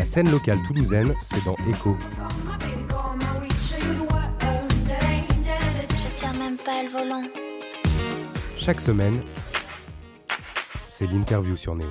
La scène locale toulousaine, c'est dans Echo. Je tiens même pas le volant. Chaque semaine, c'est l'interview sur Néo.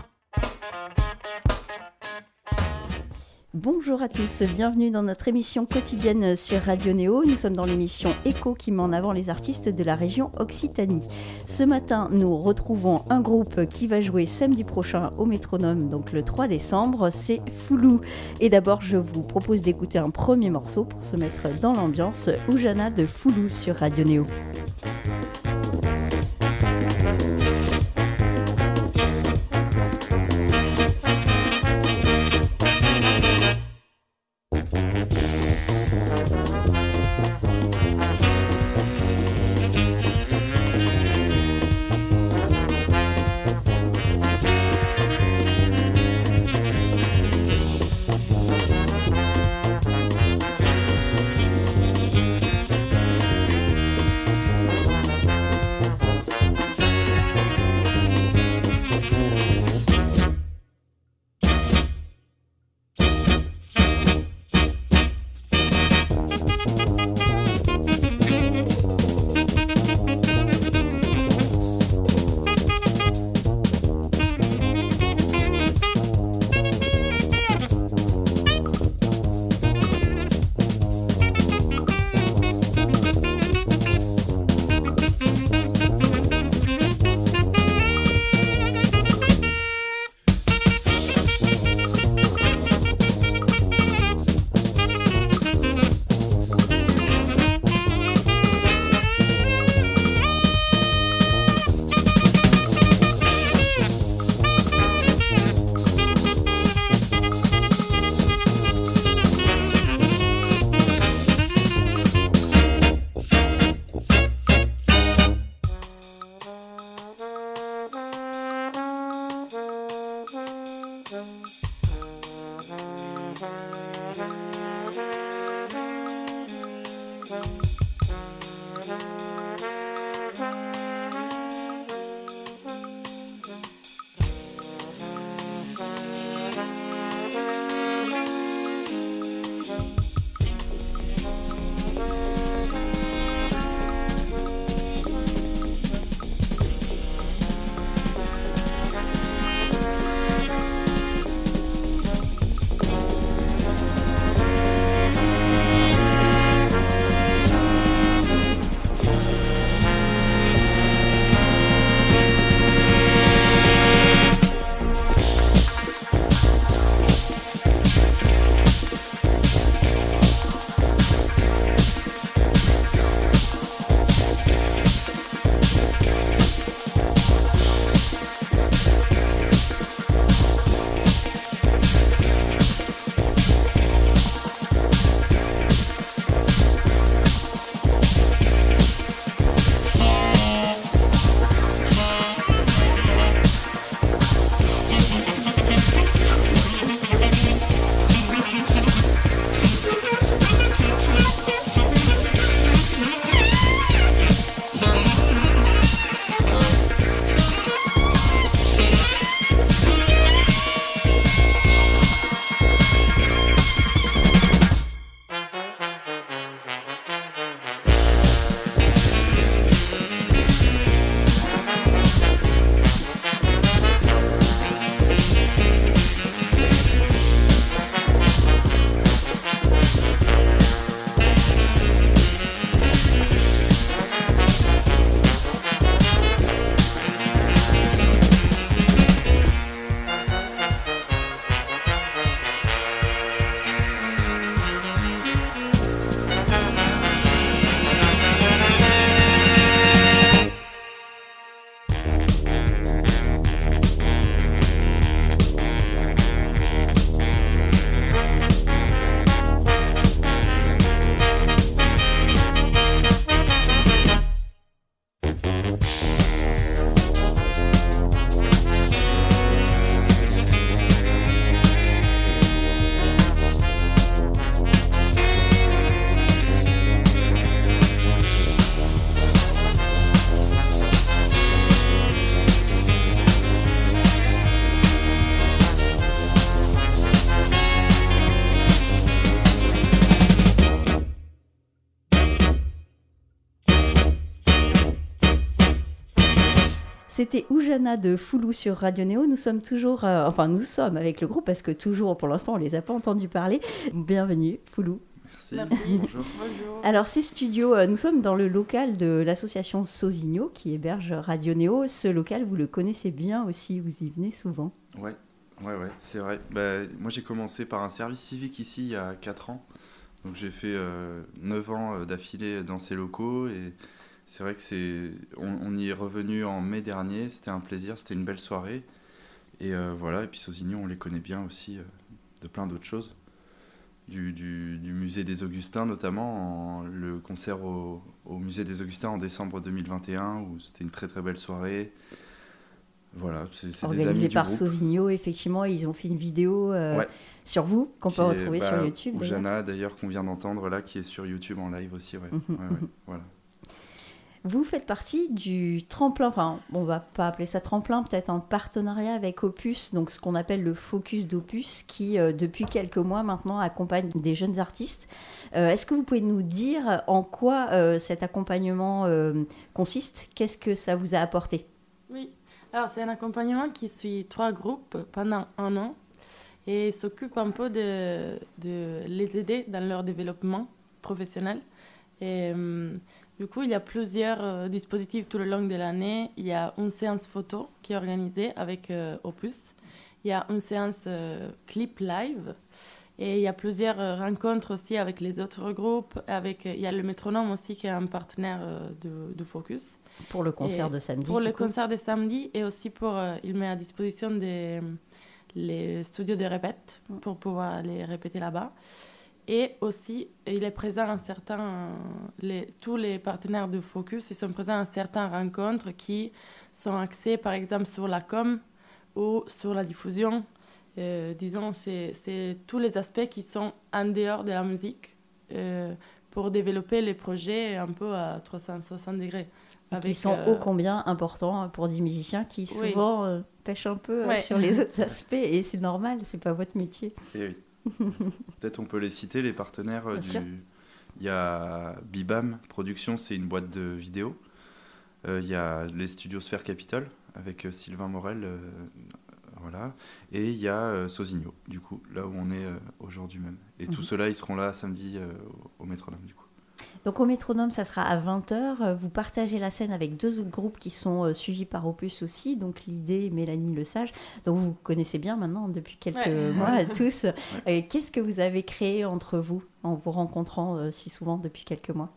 Bonjour à tous, bienvenue dans notre émission quotidienne sur Radio Néo. Nous sommes dans l'émission Echo qui met en avant les artistes de la région Occitanie. Ce matin, nous retrouvons un groupe qui va jouer samedi prochain au Métronome, donc le 3 décembre, c'est Foulou. Et d'abord, je vous propose d'écouter un premier morceau pour se mettre dans l'ambiance, Oujana de Foulou sur Radio Néo. C'était Oujana de Foulou sur Radio Néo. Nous sommes toujours, euh, enfin nous sommes avec le groupe parce que toujours, pour l'instant, on les a pas entendus parler. Bienvenue, Foulou. Merci. Bonjour. Alors ces studios, euh, nous sommes dans le local de l'association Sosigno qui héberge Radio Néo. Ce local, vous le connaissez bien aussi, vous y venez souvent. Ouais, ouais, ouais, c'est vrai. Bah, moi j'ai commencé par un service civique ici il y a 4 ans. Donc j'ai fait 9 ans d'affilée dans ces locaux et c'est vrai que c'est, on, y est revenu en mai dernier. C'était un plaisir, c'était une belle soirée. Et euh, voilà. Et puis Sosignon, on les connaît bien aussi euh, de plein d'autres choses. Du, du, musée des Augustins notamment, le concert au, au, musée des Augustins en décembre 2021 où c'était une très très belle soirée. Voilà, c'est Organisé par Sosigno, effectivement, ils ont fait une vidéo euh, sur vous qu'on peut retrouver sur bah, YouTube. Jana d'ailleurs qu'on vient d'entendre là, qui est sur YouTube en live aussi. Ouais. Mhm, voilà. Vous faites partie du tremplin, enfin, on va pas appeler ça tremplin, peut-être en partenariat avec Opus, donc ce qu'on appelle le Focus d'Opus, qui euh, depuis quelques mois maintenant accompagne des jeunes artistes. Euh, est-ce que vous pouvez nous dire en quoi euh, cet accompagnement consiste? Qu'est-ce que ça vous a apporté? Oui, alors c'est un accompagnement qui suit trois groupes pendant un an et s'occupe un peu de, les aider dans leur développement professionnel. Et du coup, il y a plusieurs euh, dispositifs tout le long de l'année. Il y a une séance photo qui est organisée avec euh, Opus. Il y a une séance euh, clip live. Et il y a plusieurs rencontres aussi avec les autres groupes. Avec, il y a le métronome aussi qui est un partenaire de, Focus. Pour le concert de samedi. Pour le concert de samedi et aussi pour, il met à disposition des, les studios de répète mm. pour pouvoir les répéter là-bas. Et aussi, il est présent à certains, les, tous les partenaires de Focus, ils sont présents à certaines rencontres qui sont axées, par exemple, sur la com ou sur la diffusion. Euh, disons, c'est tous les aspects qui sont en dehors de la musique euh, pour développer les projets un peu à 360 degrés. Et qui sont ô euh, combien importants pour des musiciens qui souvent pêchent un peu sur les autres aspects et c'est normal, c'est pas votre métier. Et oui. Peut-être on peut les citer, les partenaires euh, du. Il y a Bibam Production, c'est une boîte de vidéo. Euh, il y a les studios Sphère Capital avec euh, Sylvain Morel. voilà. Et il y a Sosigno, du coup, là où on est aujourd'hui même. Et tout mhm. cela, ils seront là samedi au Métronome, du coup. Donc au métronome, ça sera à 20h. Vous partagez la scène avec deux autres groupes qui sont euh, suivis par Opus aussi. Donc l'idée, Mélanie Le Sage. Donc vous connaissez bien maintenant depuis quelques mois tous. Qu'est-ce que vous avez créé entre vous en vous rencontrant euh, si souvent depuis quelques mois?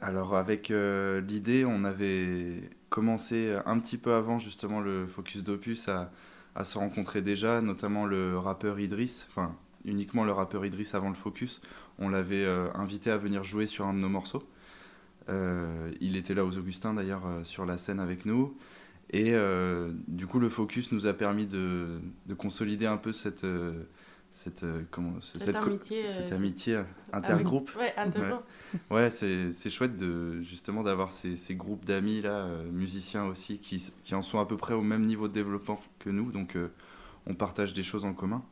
Alors avec euh, l'idée, on avait commencé un petit peu avant justement le focus d'Opus à, à se rencontrer déjà, notamment le rappeur Idriss, enfin uniquement le rappeur Idriss avant le focus. On l'avait euh, invité à venir jouer sur un de nos morceaux. Euh, il était là aux Augustins d'ailleurs euh, sur la scène avec nous. Et du coup, le focus nous a permis de, consolider un peu cette, cette, comment, cette, amitié, cette amitié intergroupe. Ouais, ouais c'est chouette de, justement d'avoir ces, ces, groupes d'amis là, musiciens aussi, qui, qui, en sont à peu près au même niveau de développement que nous. Donc, on partage des choses en commun.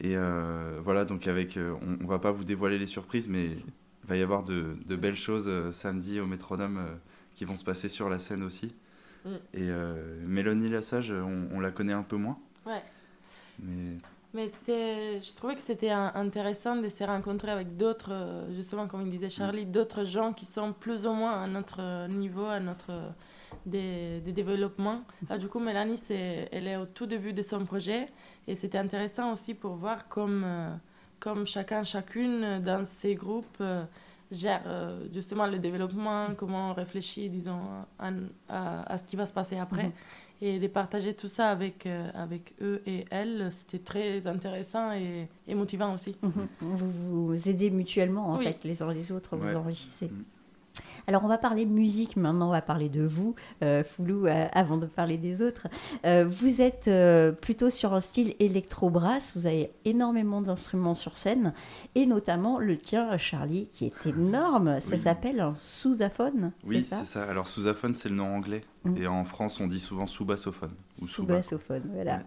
Et euh, voilà, donc avec, euh, on, ne va pas vous dévoiler les surprises, mais il va y avoir de, belles choses euh, samedi au métronome qui vont se passer sur la scène aussi. Mm. Et Mélanie Lassage, on, on, la connaît un peu moins. Ouais. Mais, mais je trouvais que c'était intéressant de se rencontrer avec d'autres, justement, comme il disait Charlie, d'autres gens qui sont plus ou moins à notre niveau, à notre des, développements. Ah, du coup, Mélanie, elle est au tout début de son projet et c'était intéressant aussi pour voir comme, euh, comme chacun, chacune dans ces groupes euh, gère euh, justement le développement, comment on réfléchit, disons, à, ce qui va se passer après. Mhm. Et de partager tout ça avec, avec eux et elles, c'était très intéressant et, motivant aussi. Mhm. Vous vous aidez mutuellement, en fait, les uns les autres, vous enrichissez. Mhm. Alors on va parler musique maintenant, on va parler de vous, euh, Foulou, euh, avant de parler des autres. Euh, vous êtes plutôt sur un style électro-brass, vous avez énormément d'instruments sur scène, et notamment le tien, Charlie, qui est énorme, ça s'appelle un sousaphone. Oui, c'est ça, Alors sousaphone, c'est le nom anglais, mm. et en France on dit souvent sous-bassophone. Sous-bassophone, voilà.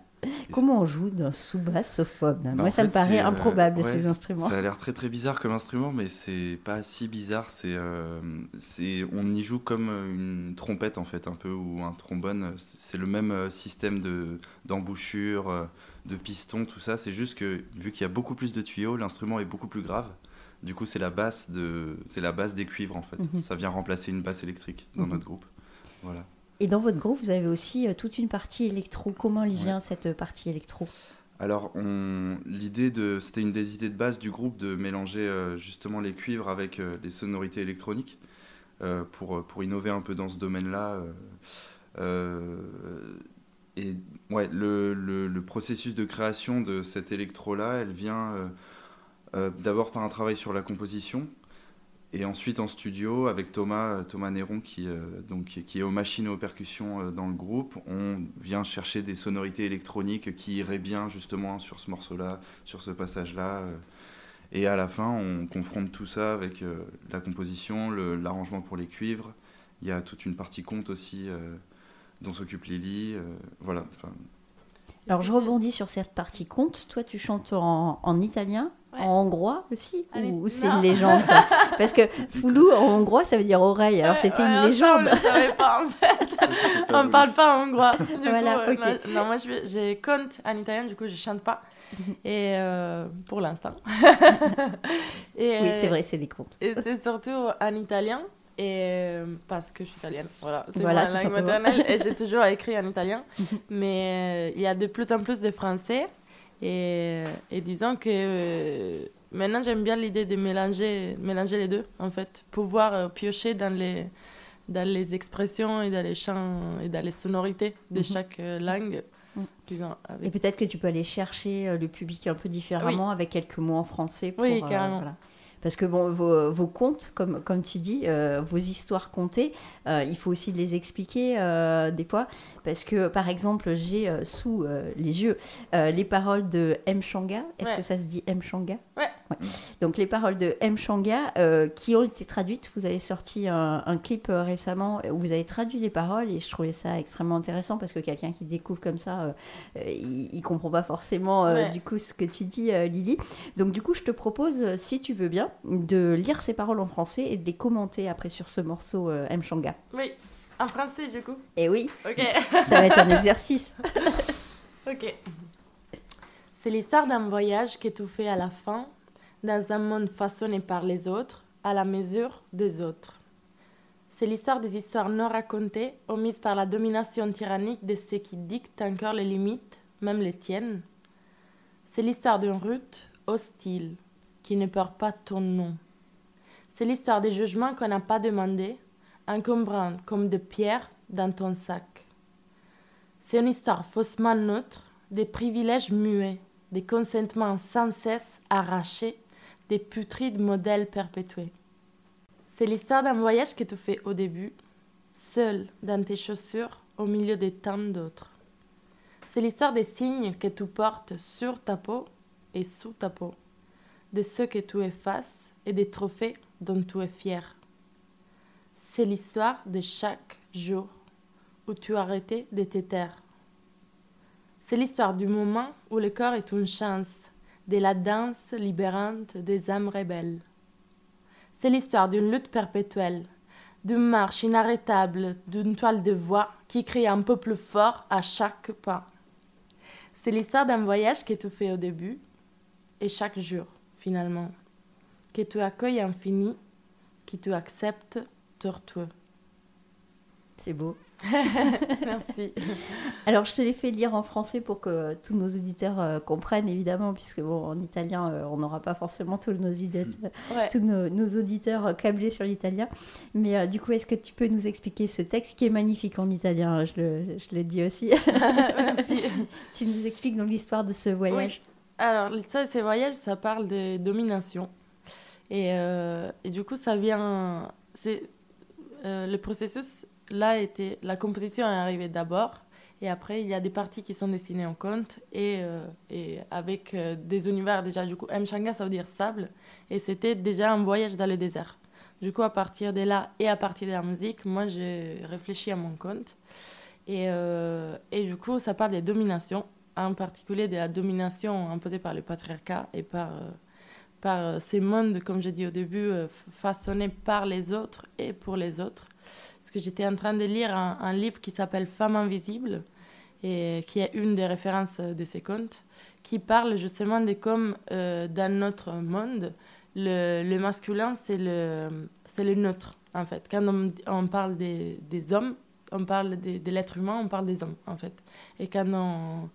Comment on joue d'un sous-bassophone bah, Moi, ça me paraît euh, improbable, ces instruments. Ça a l'air très très bizarre comme instrument, mais c'est pas si bizarre. C'est, euh, c'est, on y joue comme une trompette, en fait, un peu, ou un trombone. C'est le même euh, système de, d'embouchure, de piston, tout ça. C'est juste que, vu qu'il y a beaucoup plus de tuyaux, l'instrument est beaucoup plus grave. Du coup, c'est la basse, de, c'est la basse des cuivres, en fait. Mhm. Ça vient remplacer une basse électrique dans mhm. notre groupe. Voilà. Et dans votre groupe, vous avez aussi euh, toute une partie électro. Comment il vient cette partie électro? Alors, l'idée de, c'était une des idées de base du groupe de mélanger euh, justement les cuivres avec euh, les sonorités électroniques pour, pour innover un peu dans ce domaine-là. et ouais, le, le, le, processus de création de cet électro-là, elle vient d'abord par un travail sur la composition, et ensuite en studio avec Thomas, Thomas Néron qui, euh, donc, qui est aux machines et aux percussions euh, dans le groupe, on vient chercher des sonorités électroniques qui iraient bien justement sur ce morceau-là, sur ce passage-là. Euh. et à la fin, on confronte tout ça avec la composition, l'arrangement pour les cuivres. Il y a toute une partie conte aussi dont s'occupe Lily. voilà. Alors je rebondis sur cette partie conte. Toi, tu chantes en, en italien en hongrois aussi Ou c'est une légende ça Parce que Foulou en hongrois ça veut dire oreille, alors c'était une légende. Ça, on ne savait pas en fait. on ne parle pas en hongrois. Du voilà, coup, euh, non, moi j'ai compte en italien, du coup je chante pas. Et euh, pour l'instant. oui, c'est vrai, c'est des contes. Et c'est surtout en italien. Et parce que je suis italienne, voilà, c'est ma langue maternelle et j'ai toujours écrit en italien. Mais euh, il y a de plus en plus de français et, et disons que euh, maintenant, j'aime bien l'idée de mélanger, mélanger les deux, en fait. Pouvoir euh, piocher dans les, dans les expressions et dans les chants et dans les sonorités de mhm. chaque euh, langue. Et peut-être que tu peux aller chercher le public un peu différemment avec quelques mots en français. Pour, oui, carrément. Parce que bon, vos, vos contes, comme, comme tu dis, euh, vos histoires contées, euh, il faut aussi les expliquer euh, des fois. Parce que, par exemple, j'ai sous les yeux les paroles de M. Shanga. Est-ce que ça se dit M. Shanga ouais. Donc, les paroles de M. Shanga qui ont été traduites. Vous avez sorti un, un, clip récemment où vous avez traduit les paroles et je trouvais ça extrêmement intéressant parce que quelqu'un qui découvre comme ça, il, ne comprend pas forcément du coup ce que tu dis, Lily. Donc, du coup, je te propose, si tu veux bien, de lire ces paroles en français et de les commenter après sur ce morceau euh, M. Shanga. Oui, en français du coup. Et eh oui. Ok. Ça va être un exercice. ok. C'est l'histoire d'un voyage qui fait à la fin, dans un monde façonné par les autres, à la mesure des autres. C'est l'histoire des histoires non racontées, omises par la domination tyrannique de ceux qui dictent encore les limites, même les tiennes. C'est l'histoire d'une route hostile, qui ne porte pas ton nom. C'est l'histoire des jugements qu'on n'a pas demandé, encombrant comme des pierres dans ton sac. C'est une histoire faussement neutre, des privilèges muets, des consentements sans cesse arrachés, des putrides modèles perpétués. C'est l'histoire d'un voyage que tu fais au début, seul dans tes chaussures, au milieu des tant d'autres. C'est l'histoire des signes que tu portes sur ta peau et sous ta peau de ce que tu effaces et des trophées dont tu es fier. C'est l'histoire de chaque jour où tu as de te. C'est l'histoire du moment où le corps est une chance, de la danse libérante des âmes rebelles. C'est l'histoire d'une lutte perpétuelle, d'une marche inarrêtable, d'une toile de voix qui crie un peu plus fort à chaque pas. C'est l'histoire d'un voyage que tu fais au début et chaque jour finalement, que tu accueilles infini, que tu acceptes tortueux. C'est beau. Merci. Alors, je te l'ai fait lire en français pour que tous nos auditeurs euh, comprennent, évidemment, puisque bon, en italien, euh, on n'aura pas forcément tous nos, idées, tous nos, auditeurs euh, câblés sur l'italien. Mais du coup, est-ce que tu peux nous expliquer ce texte qui est magnifique en italien? Je le, je le dis aussi. Merci. tu nous expliques donc l'histoire de ce voyage. Alors, ça, ces voyages, ça parle de domination. Et, euh, du coup, ça vient. Euh, le processus, là, était. La composition est arrivée d'abord. Et après, il y a des parties qui sont dessinées en compte. Et, euh, et avec des univers déjà. Du coup, Mchanga, ça veut dire sable. Et c'était déjà un voyage dans le désert. Du coup, à partir de là et à partir de la musique, moi, j'ai réfléchi à mon compte. Et, et du coup, ça parle des dominations en particulier de la domination imposée par le patriarcat et par, par ces mondes, comme j'ai dit au début, façonnés par les autres et pour les autres. Parce que j'étais en train de lire un, livre qui s'appelle Femmes invisibles, et qui est une des références de ces contes, qui parle justement de comme dans notre monde, le, masculin, c'est le, le neutre, en fait. Quand on, on parle des, des, hommes, on parle de, de l'être humain, on parle des hommes, en fait. Et quand on,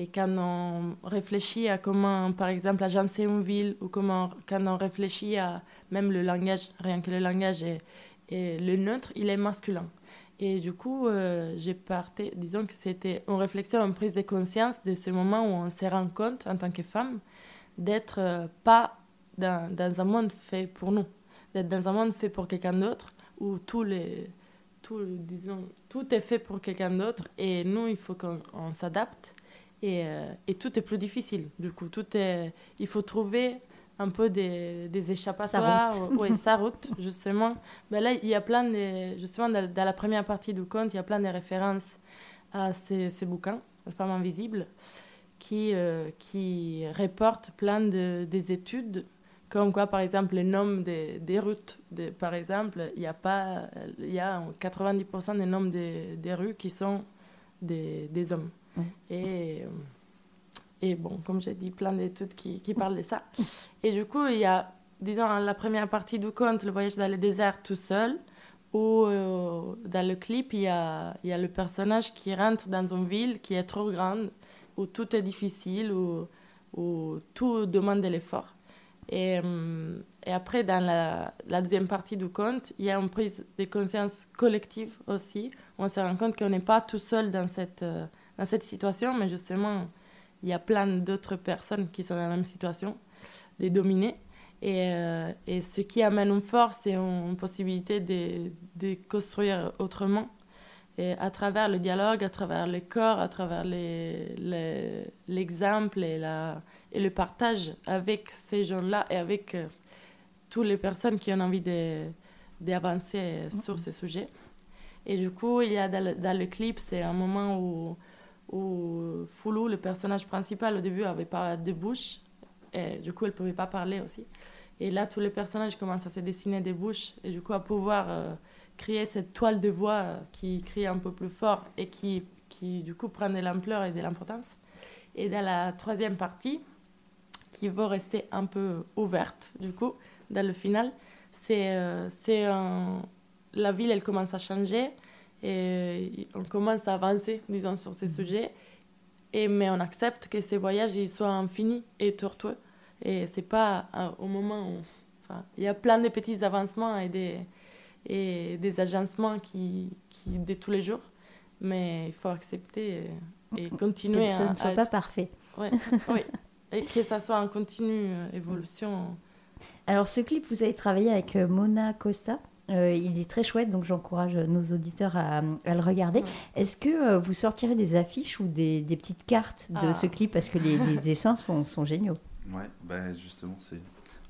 et quand on réfléchit à comment, par exemple, agencer une ville, ou comment, quand on réfléchit à même le langage, rien que le langage est le neutre, il est masculin. Et du coup, euh, j'ai parté, disons que c'était une réflexion, une prise de conscience de ce moment où on se rend compte, en tant que femme, d'être euh, pas dans, un monde fait pour nous, d'être dans un monde fait pour quelqu'un d'autre, où tous les, tout, disons, tout est fait pour quelqu'un d'autre, et nous, il faut qu'on s'adapte, et, euh, et, tout est plus difficile. Du coup, tout est, il faut trouver un peu des, des échappatoires. Oui, sa route, justement. Mais là, il y a plein de. Justement, dans, dans, la première partie du conte, il y a plein de références à ces, ces bouquins, La femme invisible, qui, euh, qui reportent plein de, des études. Comme quoi, par exemple, le nombre des, des routes, de, par exemple, il y a pas, il y a 90% des noms des, des rues qui sont des, des hommes. Mmh. Et bon, comme j'ai dit, plein d'études qui, qui, parlent de ça. Et du coup, il y a, disons, la première partie du conte, le voyage dans le désert tout seul, où euh, dans le clip, il y, a, le personnage qui rentre dans une ville qui est trop grande, où tout est difficile, où, tout demande de l'effort. Et, euh, après, dans la, deuxième partie du conte, il y a une prise de conscience collective aussi, on se rend compte qu'on n'est pas tout seul dans cette, euh, dans cette situation, mais justement il y a plein d'autres personnes qui sont dans la même situation, des dominés. Et, euh, et ce qui amène une force et une possibilité de, de construire autrement, et à travers le dialogue, à travers le corps, à travers l'exemple et, la, et le partage avec ces gens-là et avec euh, toutes les personnes qui ont envie d'avancer sur ce sujet. Et du coup, il y a dans le, dans le clip, c'est un moment où où Foulou, le personnage principal, au début, avait pas de bouche. Et du coup, elle pouvait pas parler aussi. Et là, tous les personnages commencent à se dessiner des bouches et du coup à pouvoir euh, créer cette toile de voix euh, qui crie un peu plus fort et qui, qui du coup prend de l'ampleur et de l'importance. Et dans la troisième partie, qui va rester un peu ouverte, du coup, dans le final, c'est euh, la ville, elle commence à changer et on commence à avancer, disons, sur ces mhm. sujets. Et, mais on accepte que ces voyages ils soient infinis et tortueux. Et c'est pas au moment où. Enfin, il y a plein de petits avancements et des, et des agencements qui, qui, de tous les jours. Mais il faut accepter et, et continuer que ce à. ne soit pas parfait. Ouais, oui. Et que ça soit en continue euh, évolution. Alors, ce clip, vous avez travaillé avec euh, Mona Costa? Euh, il est très chouette, donc j'encourage nos auditeurs à, à le regarder. Ouais. Est-ce que euh, vous sortirez des affiches ou des, des petites cartes de ah. ce clip Parce que les, les dessins sont, sont, géniaux? Ouais, bah justement, c'est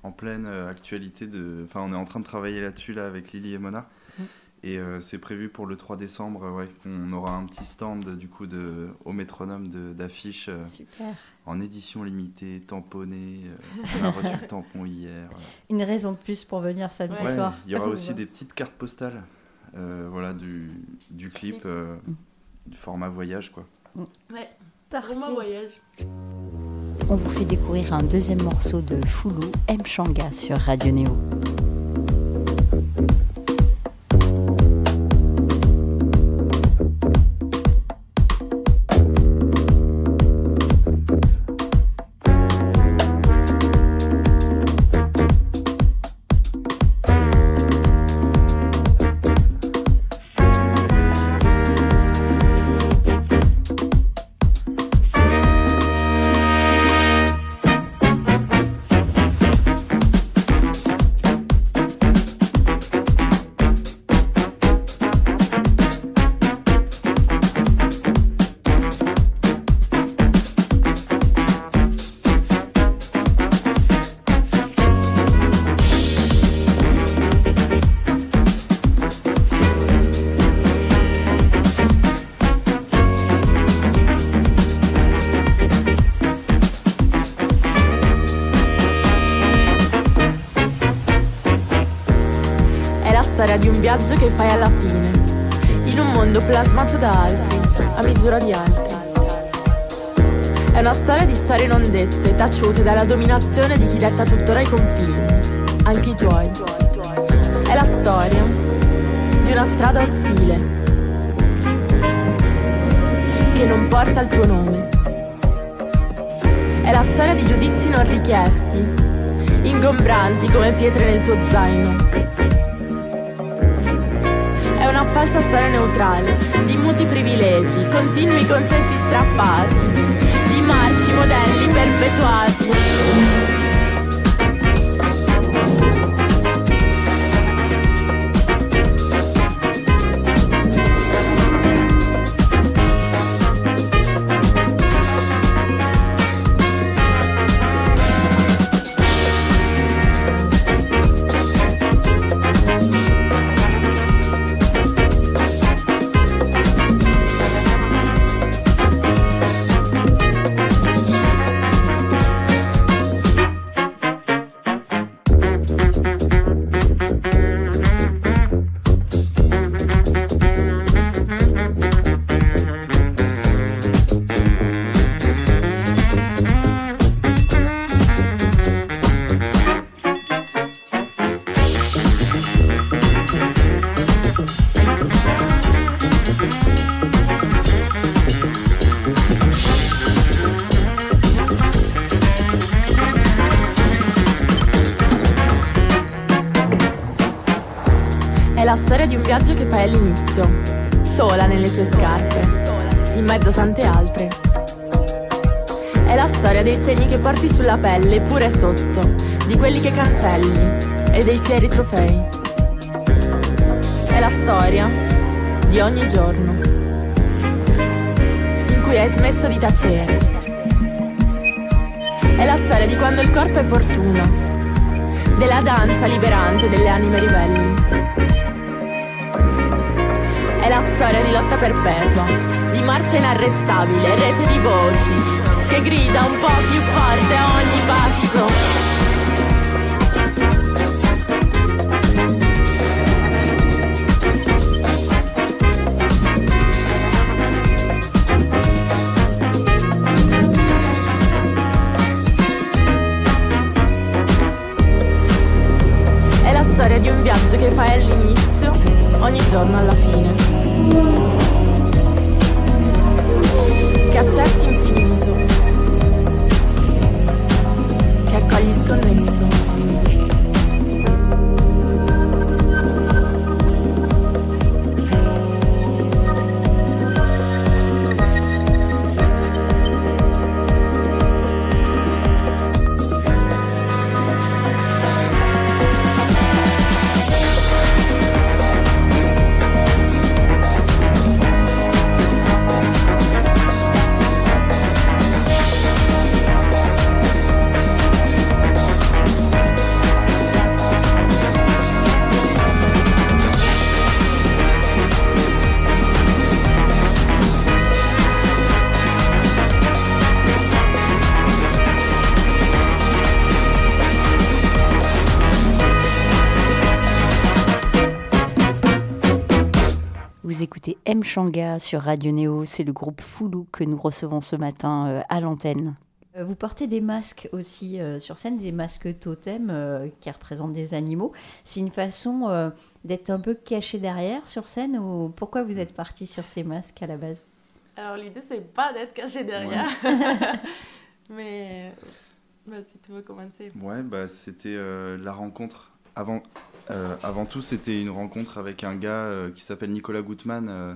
en pleine euh, actualité. De... Enfin, on est en train de travailler là-dessus là, avec Lily et Mona. Mmh. Et euh, c'est prévu pour le 3 décembre ouais, qu'on aura un petit stand du coup de, au métronome d'affiches euh, en édition limitée, tamponnée. Euh, on a reçu le tampon hier. Une raison de plus pour venir samedi ouais, soir. Il y aura aussi des petites cartes postales voilà, du, du clip, du format voyage. Quoi. Mmh. Ouais, format voyage. On vous fait découvrir un deuxième morceau de Foulou, M. Changa sur Radio Néo. Viaggio che fai alla fine, in un mondo plasmato da altri, a misura di altri. È una storia di storie non dette, taciute dalla dominazione di chi detta tuttora i confini, anche i tuoi. È la storia di una strada ostile che non porta il tuo nome. È la storia di giudizi non richiesti, ingombranti come pietre nel tuo zaino falsa storia neutrale, di muti privilegi, continui consensi strappati, di marci modelli perpetuati. Fai all'inizio, sola nelle tue scarpe, in mezzo a tante altre. È la storia dei segni che porti sulla pelle, pure sotto, di quelli che cancelli. E dei fieri trofei. È la storia di ogni giorno, in cui hai smesso di tacere. È la storia di quando il corpo è fortuna, della danza liberante delle anime ribelli la storia di lotta perpetua, di marcia inarrestabile, rete di voci, che grida un po' più forte a ogni passo. M. Changa sur Radio Néo. C'est le groupe Foulou que nous recevons ce matin euh, à l'antenne. Euh, vous portez des masques aussi euh, sur scène, des masques totems qui représentent des animaux. C'est une façon d'être un peu caché derrière sur scène ou pourquoi vous êtes parti sur ces masques à la base? Alors l'idée c'est pas d'être caché derrière, mais bah, si tu veux commencer. Ouais, bah, c'était la rencontre avant, euh, avant tout, c'était une rencontre avec un gars euh, qui s'appelle Nicolas Gutmann euh,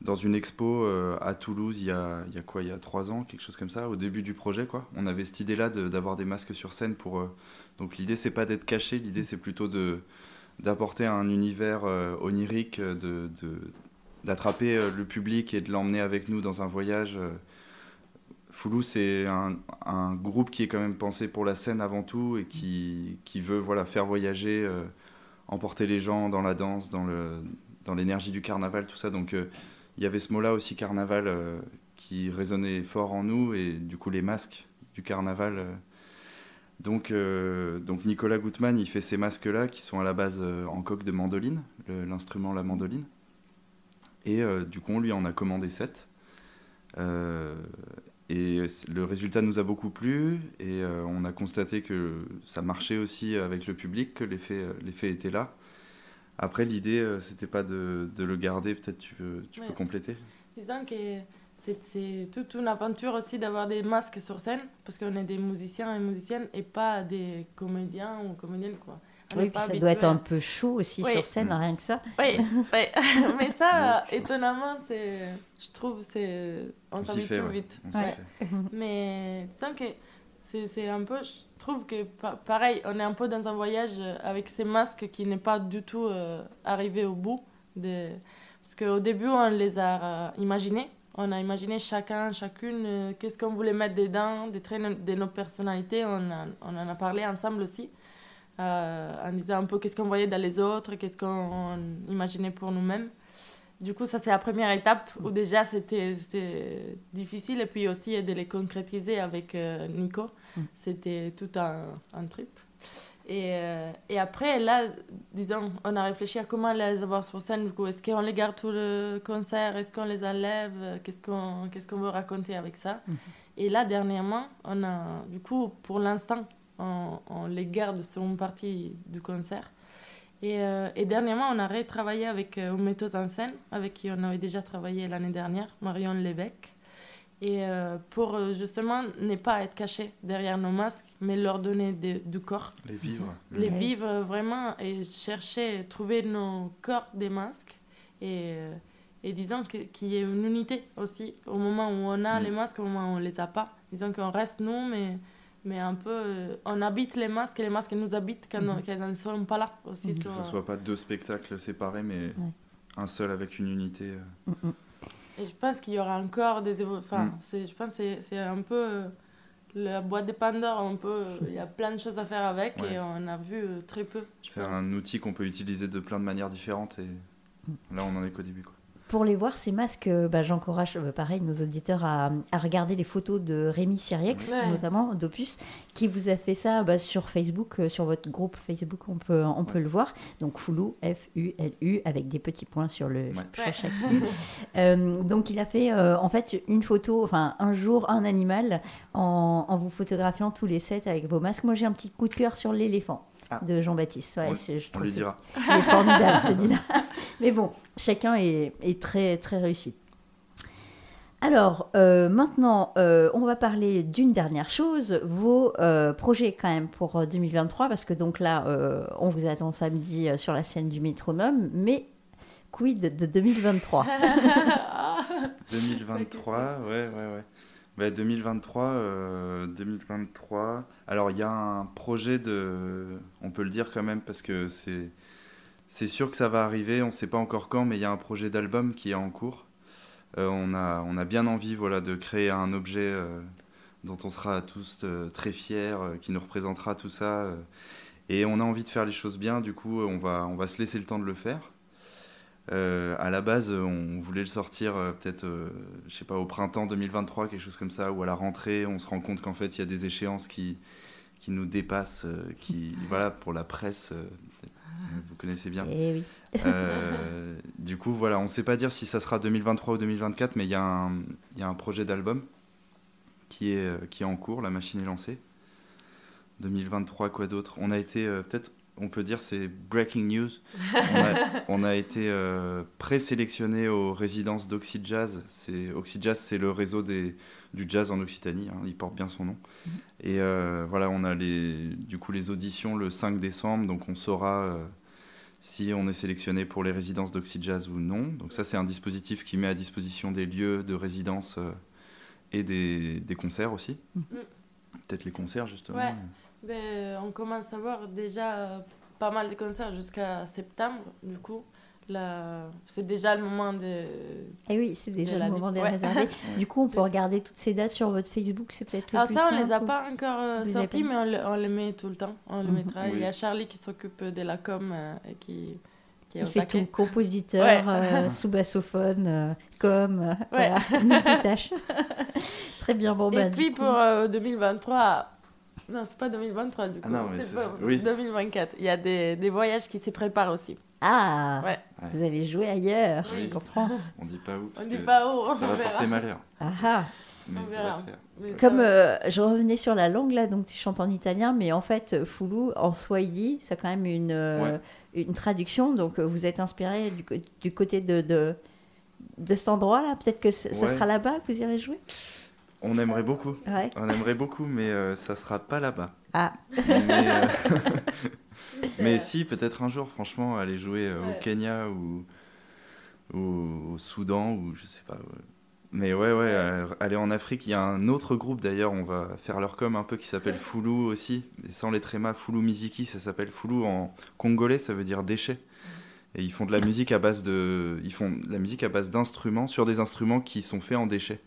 dans une expo à Toulouse il y, a, il y a quoi Il y a trois ans, quelque chose comme ça, au début du projet. quoi. On avait cette idée-là d'avoir des masques sur scène pour. donc l'idée, c'est pas d'être caché, l'idée, c'est plutôt de d'apporter un univers onirique, de d'attraper le public et de l'emmener avec nous dans un voyage Foulou, c'est un, groupe qui est quand même pensé pour la scène avant tout et qui, qui veut voilà, faire voyager, euh, emporter les gens dans la danse, dans, le, dans l'énergie du carnaval, tout ça. Donc euh, il y avait ce mot-là aussi, carnaval, euh, qui résonnait fort en nous et du coup les masques du carnaval Donc, donc Nicolas Gutmann, il fait ces masques-là qui sont à la base en coque de mandoline, l'instrument la mandoline. Et du coup, on lui en a commandé 7. Et le résultat nous a beaucoup plu et euh, on a constaté que ça marchait aussi avec le public, que l'effet, euh, l'effet était là. Après, l'idée, euh, c'était pas de, de, le garder, peut-être tu, peux, tu peux compléter Disons que c'est, c'est toute une aventure aussi d'avoir des masques sur scène, parce qu'on est des musiciens et musiciennes et pas des comédiens ou comédiennes. Quoi. Oui, puis ça doit être un peu chaud aussi sur scène, rien que ça. Oui, mais ça, étonnamment, c'est, je trouve, c'est, on, s'habitue vite. mais sans que c'est un peu, je trouve que pareil, on est un peu dans un voyage avec ces masques qui n'est pas du tout euh, arrivé au bout. De... Parce qu'au début, on les a euh, imaginés. On a imaginé chacun, chacune, euh, qu'est-ce qu'on voulait mettre dedans, des traits de nos personnalités. On, on en a parlé ensemble aussi. Euh, en disant un peu qu'est-ce qu'on voyait dans les autres, qu'est-ce qu'on imaginait pour nous-mêmes. Du coup, ça, c'est la première étape où déjà c'était difficile. Et puis aussi de les concrétiser avec euh, Nico. Mm. C'était tout un, un trip. Et, euh, et, après, là, disons, on a réfléchi à comment les avoir sur scène. Du coup, est-ce qu'on les garde tout le concert? Est-ce qu'on les enlève? Qu'est-ce qu'on qu'est-ce qu'on veut raconter avec ça? Mm-hmm. Et là, dernièrement, on a, du coup, pour l'instant, on, les garde sur une partie du concert. Et, euh, et, dernièrement, on a retravaillé avec euh, une metteuse en scène, avec qui on avait déjà travaillé l'année dernière, Marion Lévesque. Et euh, pour justement ne pas être caché derrière nos masques, mais leur donner du corps. Les vivre. Les vivre vraiment et chercher, trouver nos corps des masques. Et, et disons qu'il y ait une unité aussi au moment où on a mm. les masques, au moment où on les a pas. Disons qu'on reste nous, mais mais un peu euh, on habite les masques et les masques nous habitent quand, on, ne sont pas là aussi que ce soit pas deux spectacles séparés mais un seul avec une unité euh. mm, mm. et je pense qu'il y aura encore des enfin mm. c'est je pense c'est c'est un peu euh, la boîte de Pandore un peu il y a plein de choses à faire avec et on a vu très peu c'est un outil qu'on peut utiliser de plein de manières différentes et là on en est qu'au début quoi pour les voir, ces masques, euh, bah, j'encourage euh, pareil nos auditeurs à, regarder les photos de Rémi Siriex, notamment d'Opus, qui vous a fait ça bah, sur Facebook, euh, sur votre groupe Facebook, on peut, on peut le voir. Donc Foulou, F-U-L-U, avec des petits points sur le chaque donc il a fait en fait une photo, enfin un jour un animal, en, en vous photographiant tous les sept avec vos masques. Moi j'ai un petit coup de cœur sur l'éléphant. Ah. de Jean-Baptiste. Ouais, on, lui dira. Il est formidable celui-là. Mais bon, chacun est, est, très, très réussi. Alors, euh, maintenant, euh, on va parler d'une dernière chose, vos euh, projets quand même pour 2023, parce que donc là, on vous attend samedi sur la scène du métronome, mais quid de 2023 2023, ouais, ouais, ouais. 2023, 2023. Euh, alors il y a un projet de, on peut le dire quand même parce que c'est c'est sûr que ça va arriver. On ne sait pas encore quand, mais il y a un projet d'album qui est en cours. Euh, on a on a bien envie voilà de créer un objet euh, dont on sera tous très fiers, qui nous représentera tout ça. et on a envie de faire les choses bien. Du coup, on va on va se laisser le temps de le faire. Euh, à la base, on voulait le sortir euh, peut-être, euh, je sais pas, au printemps 2023, quelque chose comme ça, ou à la rentrée. On se rend compte qu'en fait, il y a des échéances qui, qui nous dépassent, qui, voilà, pour la presse, vous connaissez bien. Eh du coup, voilà, on ne sait pas dire si ça sera 2023 ou 2024, mais il y, y, a un projet d'album qui est, qui est en cours, la machine est lancée. 2023, quoi d'autre? On a été peut-être on peut dire c'est breaking news. on, a, été euh, présélectionné aux résidences d'Oxyjazz. C'est Oxyjazz, c'est le réseau des, du jazz en Occitanie. Hein, il porte bien son nom. Mhm. Et euh, voilà, on a les, du coup les auditions le 5 décembre, donc on saura euh, si on est sélectionné pour les résidences d'Oxyjazz ou non. Donc ça, c'est un dispositif qui met à disposition des lieux de résidence et des, des, concerts aussi. Mhm. Peut-être les concerts justement. Ben, on commence à voir déjà euh, pas mal de concerts jusqu'à septembre, du coup. C'est déjà le moment de. Et eh oui, c'est déjà le moment de réserver. du coup, on peut regarder toutes ces dates sur votre Facebook, c'est peut-être le Alors plus ça, on les a pas encore euh, sortis, mais on, les met tout le temps. On les mhm. mettra. Il y a Charlie qui s'occupe de la com euh, et qui. qui Il fait tout, compositeur, sous-bassophone, com, voilà, une petite tâche. Très bien, bon Et bah, puis pour 2023, Non, c'est pas 2023 du Ah coup. non, mais c'est pas- ça, oui. 2024. Il y a des, des voyages qui se préparent aussi. Ah, Ouais. vous allez jouer ailleurs Oui. qu'en France. On dit pas où, On dit pas où, on ça va verra. porter malheur. Ah ah. Mais On ça va verra. se faire. Mais ça Comme euh, je revenais sur la langue là, donc tu chantes en italien, mais en fait, euh, Foulou en swahili, c'est quand même une, euh, une traduction. Donc vous êtes inspiré du, côté de, de, de cet endroit-là. Peut-être que ça Ouais. sera là-bas que vous irez jouer? On aimerait beaucoup. Ouais. On aimerait beaucoup, mais euh, ça sera pas là-bas. Ah. Mais, euh, mais si, peut-être un jour, franchement, aller jouer euh, Ouais. au Kenya ou, ou au Soudan ou je sais pas. Mais ouais, ouais, euh, aller en Afrique. Il y a un autre groupe d'ailleurs, on va faire leur com un peu qui s'appelle Foulou aussi. Et sans les trémas, Foulou Miziki, ça s'appelle Foulou en congolais, ça veut dire déchet. Et ils font de la musique à base de, ils font de la musique à base d'instruments sur des instruments qui sont faits en déchets,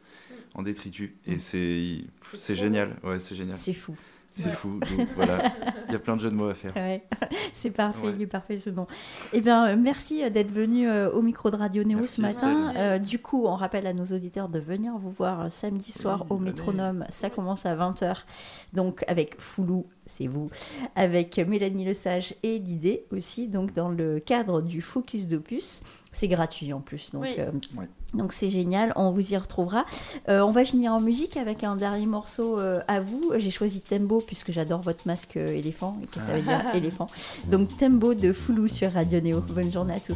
en détritus. Et c'est, c'est trop génial. Ouais, c'est génial. C'est fou. C'est Ouais. fou. Donc voilà, il y a plein de jeux de mots à faire. Ouais. c'est parfait, Ouais. il est parfait ce nom. Eh bien, euh, merci euh, d'être venu euh, au micro de Radio Néo Merci, ce matin. Euh, du coup, on rappelle à nos auditeurs de venir vous voir samedi soir Oui, au. Métronome. Ça commence à 20h. Donc, avec Foulou, c'est vous, avec Mélanie Lesage et Lidé aussi. Donc, dans le cadre du Focus d'Opus. C'est gratuit en plus. Donc, Oui. euh, Ouais. Donc c'est génial. On vous y retrouvera. Euh, on va finir en musique avec un dernier morceau euh, à vous. J'ai choisi Tembo puisque j'adore votre masque euh, éléphant et que ça veut dire éléphant. Donc Tembo de Foulou sur Radio Néo. Bonne journée à tous.